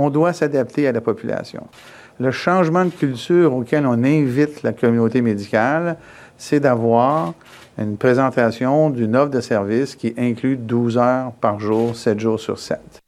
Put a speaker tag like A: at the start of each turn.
A: on doit s'adapter à la population. Le changement de culture auquel on invite la communauté médicale, c'est d'avoir une présentation d'une offre de service qui inclut 12 heures par jour, 7 jours sur 7.